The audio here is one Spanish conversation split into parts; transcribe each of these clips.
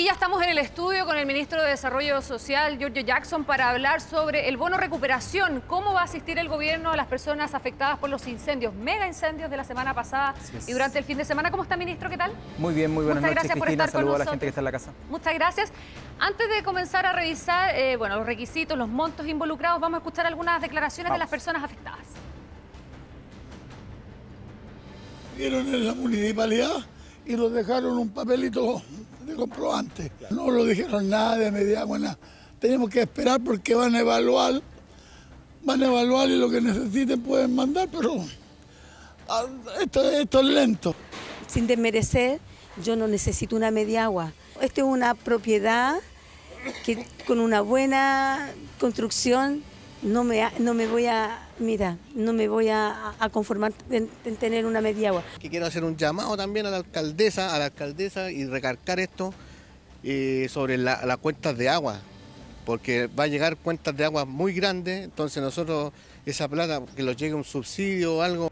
Y ya estamos en el estudio con el ministro de Desarrollo Social, Giorgio Jackson, para hablar sobre el bono recuperación. ¿Cómo va a asistir el gobierno a las personas afectadas por los incendios, mega incendios de la semana pasada y durante el fin de semana? ¿Cómo está, ministro? ¿Qué tal? Muy bien, muy buenas Muchas noches, gracias por estar con Saludos a la nosotros. gente que está en la casa. Muchas gracias. Antes de comenzar a revisar eh, bueno, los requisitos, los montos involucrados, vamos a escuchar algunas declaraciones de las personas afectadas. Vieron en la municipalidad y los dejaron un papelito de comprobante. No lo dijeron nada de media buena. Tenemos que esperar porque van a evaluar, van a evaluar y lo que necesiten pueden mandar, pero ah, esto, esto es lento. sin desmerecer, yo no necesito una media agua. Esto es una propiedad que con una buena construcción no me, no me voy a, mira, no me voy a, conformar en, en tener una media agua. que quiero hacer un llamado también a la alcaldesa, a la alcaldesa y recargar esto eh, sobre la- las cuentas de agua, porque va a llegar cuentas de agua muy grandes, entonces nosotros esa plata, que nos llegue un subsidio o algo,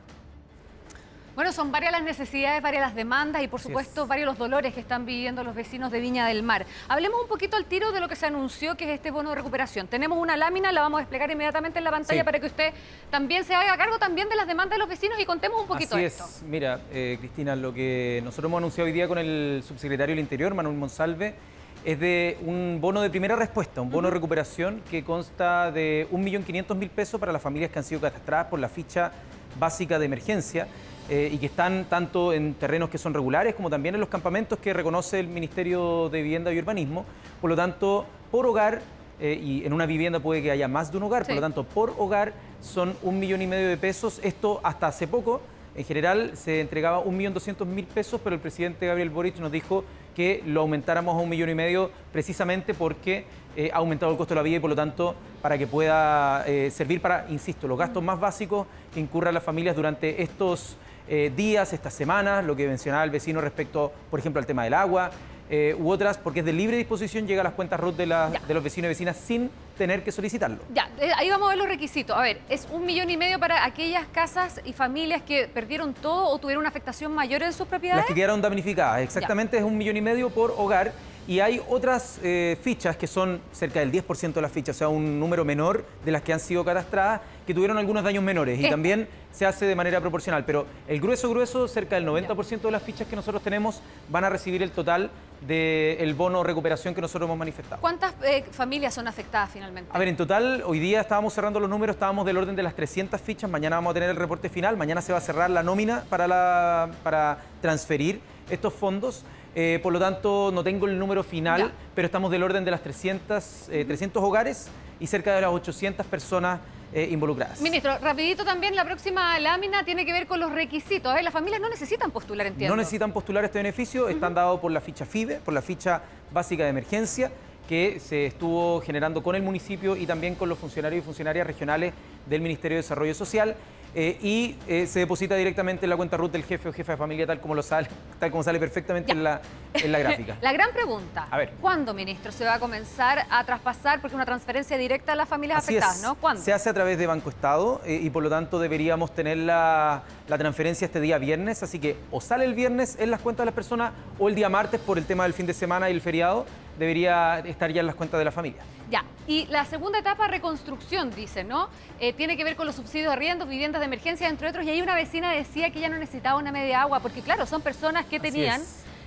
Bueno, son varias las necesidades, varias las demandas y por Así supuesto es. varios los dolores que están viviendo los vecinos de Viña del Mar. Hablemos un poquito al tiro de lo que se anunció que es este bono de recuperación. Tenemos una lámina, la vamos a desplegar inmediatamente en la pantalla Sí. para que usted también se haga cargo también de las demandas de los vecinos y contemos un poquito Así esto. es. Mira, eh, Cristina, lo que nosotros hemos anunciado hoy día con el subsecretario del Interior, Manuel Monsalve, es de un bono de primera respuesta, un bono de recuperación que consta de 1.500.000 pesos para las familias que han sido catastradas por la ficha básica de emergencia eh, y que están tanto en terrenos que son regulares como también en los campamentos que reconoce el Ministerio de Vivienda y Urbanismo. Por lo tanto, por hogar, eh, y en una vivienda puede que haya más de un hogar, Sí. por lo tanto, por hogar son un millón y medio de pesos. Esto hasta hace poco, en general, se entregaba un millón doscientos mil pesos, pero el presidente Gabriel Boric nos dijo que lo aumentáramos a un millón y medio precisamente porque eh, ha aumentado el costo de la vida y por lo tanto para que pueda eh, servir para, insisto, los gastos más básicos que incurran las familias durante estos eh, días, estas semanas, lo que mencionaba el vecino respecto, por ejemplo, al tema del agua, eh, u otras, porque es de libre disposición, llega a las cuentas RUT de, la- de los vecinos y vecinas sin tener que solicitarlo. Ya, eh, ahí vamos a ver los requisitos. A ver, es un millón y medio para aquellas casas y familias que perdieron todo o tuvieron una afectación mayor en sus propiedades. Las que quedaron damnificadas, exactamente es un millón y medio por hogar. Y hay otras eh, fichas que son cerca del 10% de las fichas, o sea, un número menor de las que han sido catastradas, que tuvieron algunos daños menores. Y también se hace de manera proporcional. Pero el grueso, grueso, cerca del 90% de las fichas que nosotros tenemos van a recibir el total del bono recuperación que nosotros hemos manifestado. ¿Cuántas eh, familias son afectadas finalmente? A ver, en total, hoy día estábamos cerrando los números, estábamos del orden de las 300 fichas, mañana vamos a tener el reporte final, mañana se va a cerrar la nómina para, la, para transferir estos fondos, eh, por lo tanto no tengo el número final, Ya. pero estamos del orden de las 300, eh, 300 hogares y cerca de las 800 personas eh, involucradas. Ministro, rapidito también, la próxima lámina tiene que ver con los requisitos. ¿eh? Las familias no necesitan postular, entiendo. No necesitan postular este beneficio, están dados por la ficha FIBE, por la ficha básica de emergencia que se estuvo generando con el municipio y también con los funcionarios y funcionarias regionales del Ministerio de Desarrollo Social. Eh, y eh, se deposita directamente en la cuenta RUT del jefe o jefa de familia, tal como lo sale, tal como sale perfectamente en la, en la gráfica. La gran pregunta, A ver. ¿cuándo, ministro, se va a comenzar a traspasar, porque es una transferencia directa a las familias Así afectadas, es. ¿no? ¿Cuándo? Se hace a través de Banco Estado eh, y por lo tanto deberíamos tener la, la transferencia este día viernes. Así que o sale el viernes en las cuentas de las personas o el día martes por el tema del fin de semana y el feriado debería estar ya en las cuentas de la familia. Ya, y la segunda etapa, reconstrucción, dice, ¿no? Eh, tiene que ver con los subsidios de arriendos, viviendas de emergencia, entre otros, y ahí una vecina decía que ella no necesitaba una media agua, porque claro, son personas que tenían,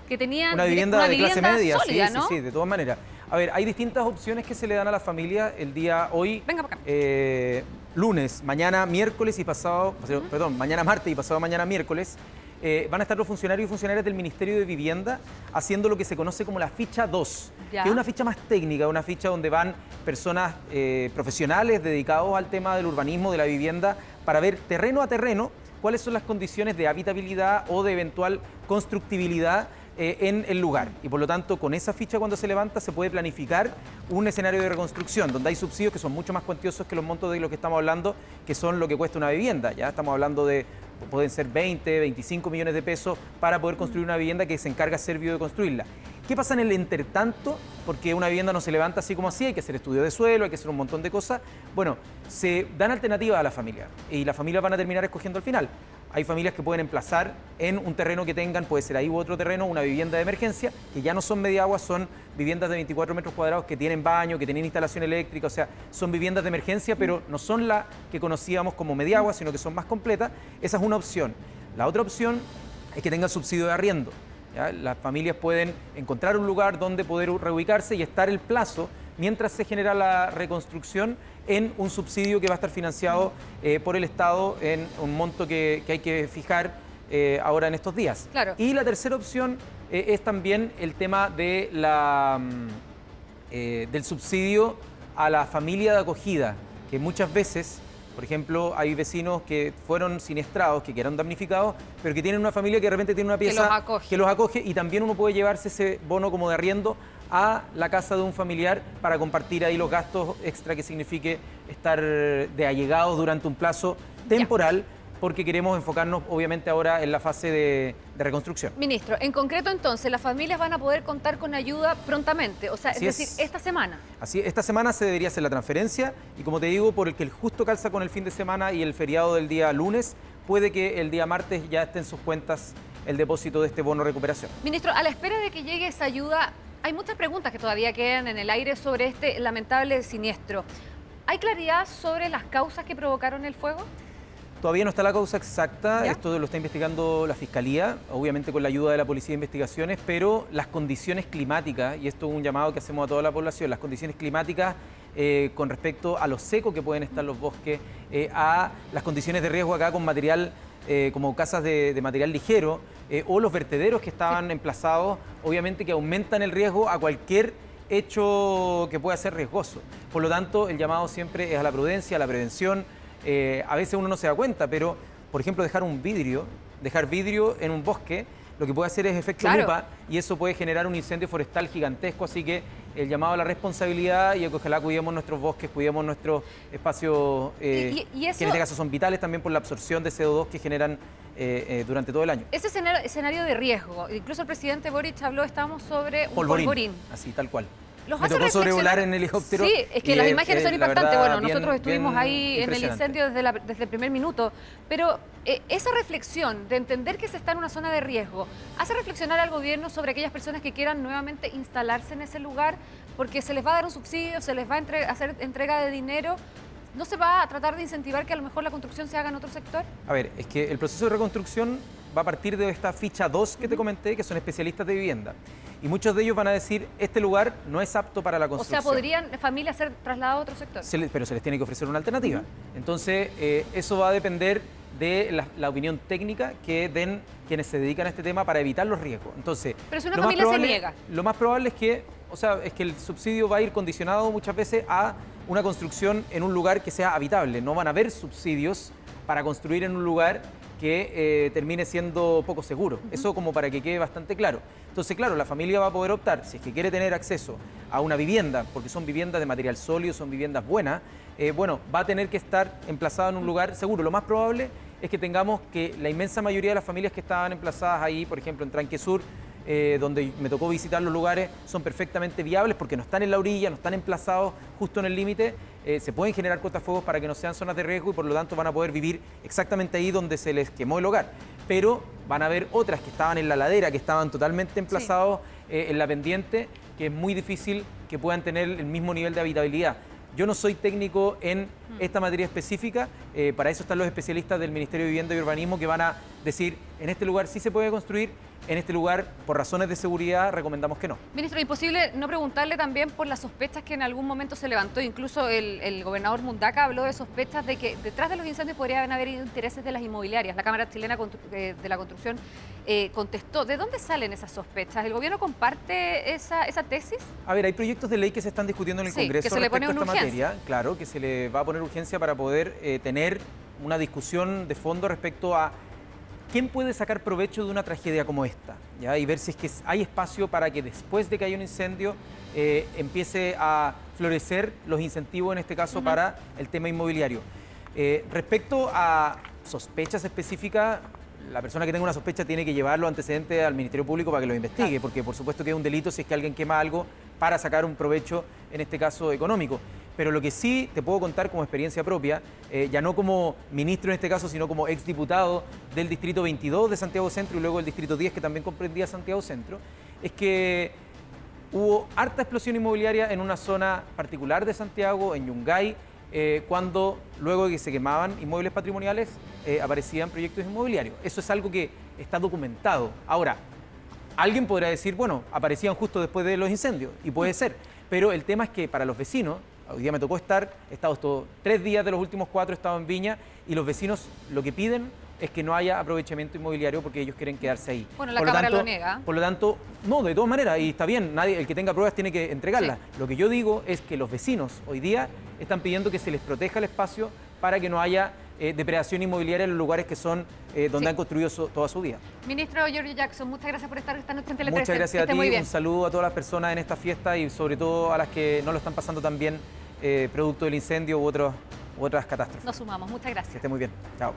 que tenían Una vivienda una de clase media, sólida, sí, ¿no? sí, sí, de todas maneras. A ver, hay distintas opciones que se le dan a la familia el día hoy, Venga para acá. eh, lunes, mañana miércoles y pasado, perdón, mañana martes y pasado mañana miércoles. Eh, van a estar los funcionarios y funcionarias del Ministerio de Vivienda haciendo lo que se conoce como la ficha 2, Ya. que es una ficha más técnica, una ficha donde van personas eh, profesionales dedicados al tema del urbanismo, de la vivienda, para ver terreno a terreno cuáles son las condiciones de habitabilidad o de eventual constructibilidad eh, en el lugar. Y por lo tanto, con esa ficha cuando se levanta se puede planificar un escenario de reconstrucción, donde hay subsidios que son mucho más cuantiosos que los montos de los que estamos hablando, que son lo que cuesta una vivienda. Ya estamos hablando de, pueden ser 20, 25 millones de pesos para poder construir una vivienda que se encarga Servio de construirla. ¿Qué pasa en el intertanto? Porque una vivienda no se levanta así como así, hay que hacer estudio de suelo, hay que hacer un montón de cosas. Bueno, se dan alternativas a la familia y las familias van a terminar escogiendo al final. Hay familias que pueden emplazar en un terreno que tengan, puede ser ahí u otro terreno, una vivienda de emergencia, que ya no son media agua, son viviendas de 24 metros cuadrados que tienen baño, que tienen instalación eléctrica, o sea, son viviendas de emergencia, pero no son la que conocíamos como media sino que son más completas. Esa es una opción. La otra opción es que tengan subsidio de arriendo. Las familias pueden encontrar un lugar donde poder reubicarse y estar el plazo mientras se genera la reconstrucción en un subsidio que va a estar financiado eh, por el Estado en un monto que, hay que fijar eh, ahora en estos días. Claro. Y la tercera opción eh, es también el tema de la, mm, del subsidio a la familia de acogida, que muchas veces por ejemplo, hay vecinos que fueron siniestrados, que quedaron damnificados, pero que tienen una familia que de repente tiene una pieza que los acoge, y también uno puede llevarse ese bono como de arriendo a la casa de un familiar para compartir ahí los gastos extra que signifique estar de allegados durante un plazo temporal porque queremos enfocarnos obviamente ahora en la fase de, reconstrucción. Ministro, en concreto entonces, las familias van a poder contar con ayuda prontamente, o sea, es decir, esta semana. Así, esta semana se debería hacer la transferencia y como te digo, por el que el justo calza con el fin de semana y el feriado del día lunes, puede que el día martes ya esté en sus cuentas el depósito de este bono recuperación. Ministro, a la espera de que llegue esa ayuda, hay muchas preguntas que todavía quedan en el aire sobre este lamentable siniestro. ¿Hay claridad sobre las causas que provocaron el fuego? Todavía no está la causa exacta, esto lo está investigando la Fiscalía, obviamente con la ayuda de la Policía de Investigaciones, pero las condiciones climáticas, y esto es un llamado que hacemos a toda la población, las condiciones climáticas eh, con respecto a lo seco que pueden estar los bosques, eh, a las condiciones de riesgo acá con material eh, como casas de, material ligero o los vertederos que estaban emplazados, obviamente que aumentan el riesgo a cualquier hecho que pueda ser riesgoso. Por lo tanto, el llamado siempre es a la prudencia, a la prevención, eh, a veces uno no se da cuenta, pero por ejemplo dejar un vidrio, dejar vidrio en un bosque, lo que puede hacer es efecto lupa y eso puede generar un incendio forestal gigantesco, así que el llamado a la responsabilidad y que ojalá cuidemos nuestros bosques, cuidemos nuestros espacios eh, que en este caso son vitales también por la absorción de CO2 que generan eh, durante todo el año. Ese escenario de riesgo, incluso el presidente Boric habló, estamos sobre un polvorín. Así, tal cual. Los Me tocó sobrevolar en helicóptero. Sí, es que las imágenes son impactantes. bueno, nosotros estuvimos ahí en el incendio desde, desde, el primer minuto, pero eh, esa reflexión de entender que se está en una zona de riesgo, hace reflexionar al gobierno sobre aquellas personas que quieran nuevamente instalarse en ese lugar, porque se les va a dar un subsidio, se les va a hacer entrega de dinero. ¿No se va a tratar de incentivar que a lo mejor la construcción se haga en otro sector? A ver, es que el proceso de reconstrucción va a partir de esta ficha 2 que te comenté, que son especialistas de vivienda. Y muchos de ellos van a decir, este lugar no es apto para la construcción. O sea, ¿podrían familias ser trasladadas a otro sector? pero se les tiene que ofrecer una alternativa. Entonces, eh, eso va a depender de la, opinión técnica que den quienes se dedican a este tema para evitar los riesgos. Entonces, pero si una familia se niega. Lo más probable es que, o sea, es que el subsidio va a ir condicionado muchas veces a una construcción en un lugar que sea habitable. No van a haber subsidios para construir en un lugar que eh, termine siendo poco seguro. Eso como para que quede bastante claro. Entonces, claro, la familia va a poder optar, si es que quiere tener acceso a una vivienda, porque son viviendas de material sólido, son viviendas buenas, eh, bueno, va a tener que estar emplazada en un lugar seguro. Lo más probable es que tengamos que la inmensa mayoría de las familias que estaban emplazadas ahí, por ejemplo, en Tranque Sur, eh, donde me tocó visitar los lugares, son perfectamente viables porque no están en la orilla, no están emplazados justo en el límite, eh, se pueden generar cortafuegos para que no sean zonas de riesgo y por lo tanto van a poder vivir exactamente ahí donde se les quemó el hogar. Pero van a haber otras que estaban en la ladera, que estaban totalmente emplazados eh, en la pendiente, que es muy difícil que puedan tener el mismo nivel de habitabilidad. Yo no soy técnico en mm. esta materia específica, para eso están los especialistas del Ministerio de Vivienda y Urbanismo que van a decir, en este lugar sí se puede construir, en este lugar, por razones de seguridad, recomendamos que no. Ministro, imposible no preguntarle también por las sospechas que en algún momento se levantó. Incluso el, gobernador Mundaca habló de sospechas de que detrás de los incendios podrían haber intereses de las inmobiliarias. La Cámara Chilena eh, de la Construcción eh, contestó. ¿De dónde salen esas sospechas? ¿El gobierno comparte esa, tesis? A ver, hay proyectos de ley que se están discutiendo en el Congreso que se le pone respecto a esta materia. Claro, que se le va a poner urgencia para poder eh, tener una discusión de fondo respecto a ¿quién puede sacar provecho de una tragedia como esta? ¿ya? Y ver si es que hay espacio para que después de que haya un incendio eh, empiece a florecer los incentivos, en este caso, para el tema inmobiliario. Eh, respecto a sospechas específicas, la persona que tenga una sospecha tiene que llevar los antecedentes al Ministerio Público para que lo investigue, porque por supuesto que es un delito si es que alguien quema algo para sacar un provecho, en este caso económico. Pero lo que sí te puedo contar como experiencia propia, eh, ya no como ministro en este caso, sino como exdiputado del Distrito 22 de Santiago Centro y luego el Distrito 10 que también comprendía Santiago Centro, es que hubo harta explosión inmobiliaria en una zona particular de Santiago, en Yungay, eh, cuando luego de que se quemaban inmuebles patrimoniales eh, aparecían proyectos inmobiliarios. Eso es algo que está documentado. Ahora, alguien podrá decir, bueno, aparecían justo después de los incendios, y puede ser, pero el tema es que para los vecinos, hoy día me tocó estar, he estado estos tres días de los últimos cuatro, he estado en Viña, y los vecinos lo que piden es que no haya aprovechamiento inmobiliario porque ellos quieren quedarse ahí. Bueno, la Cámara lo niega. Por lo tanto, no, de todas maneras, y está bien, nadie, el que tenga pruebas tiene que entregarlas. Lo que yo digo es que los vecinos hoy día están pidiendo que se les proteja el espacio para que no haya eh, depredación inmobiliaria en los lugares que son eh, donde han construido toda su vida. Ministro Giorgio Jackson, muchas gracias por estar esta noche en Tele Muchas gracias a ti, un saludo a todas las personas en esta fiesta y sobre todo a las que no lo están pasando tan bien eh, producto del incendio u, otros, u otras catástrofes. Nos sumamos, muchas gracias. Que esté muy bien, chao.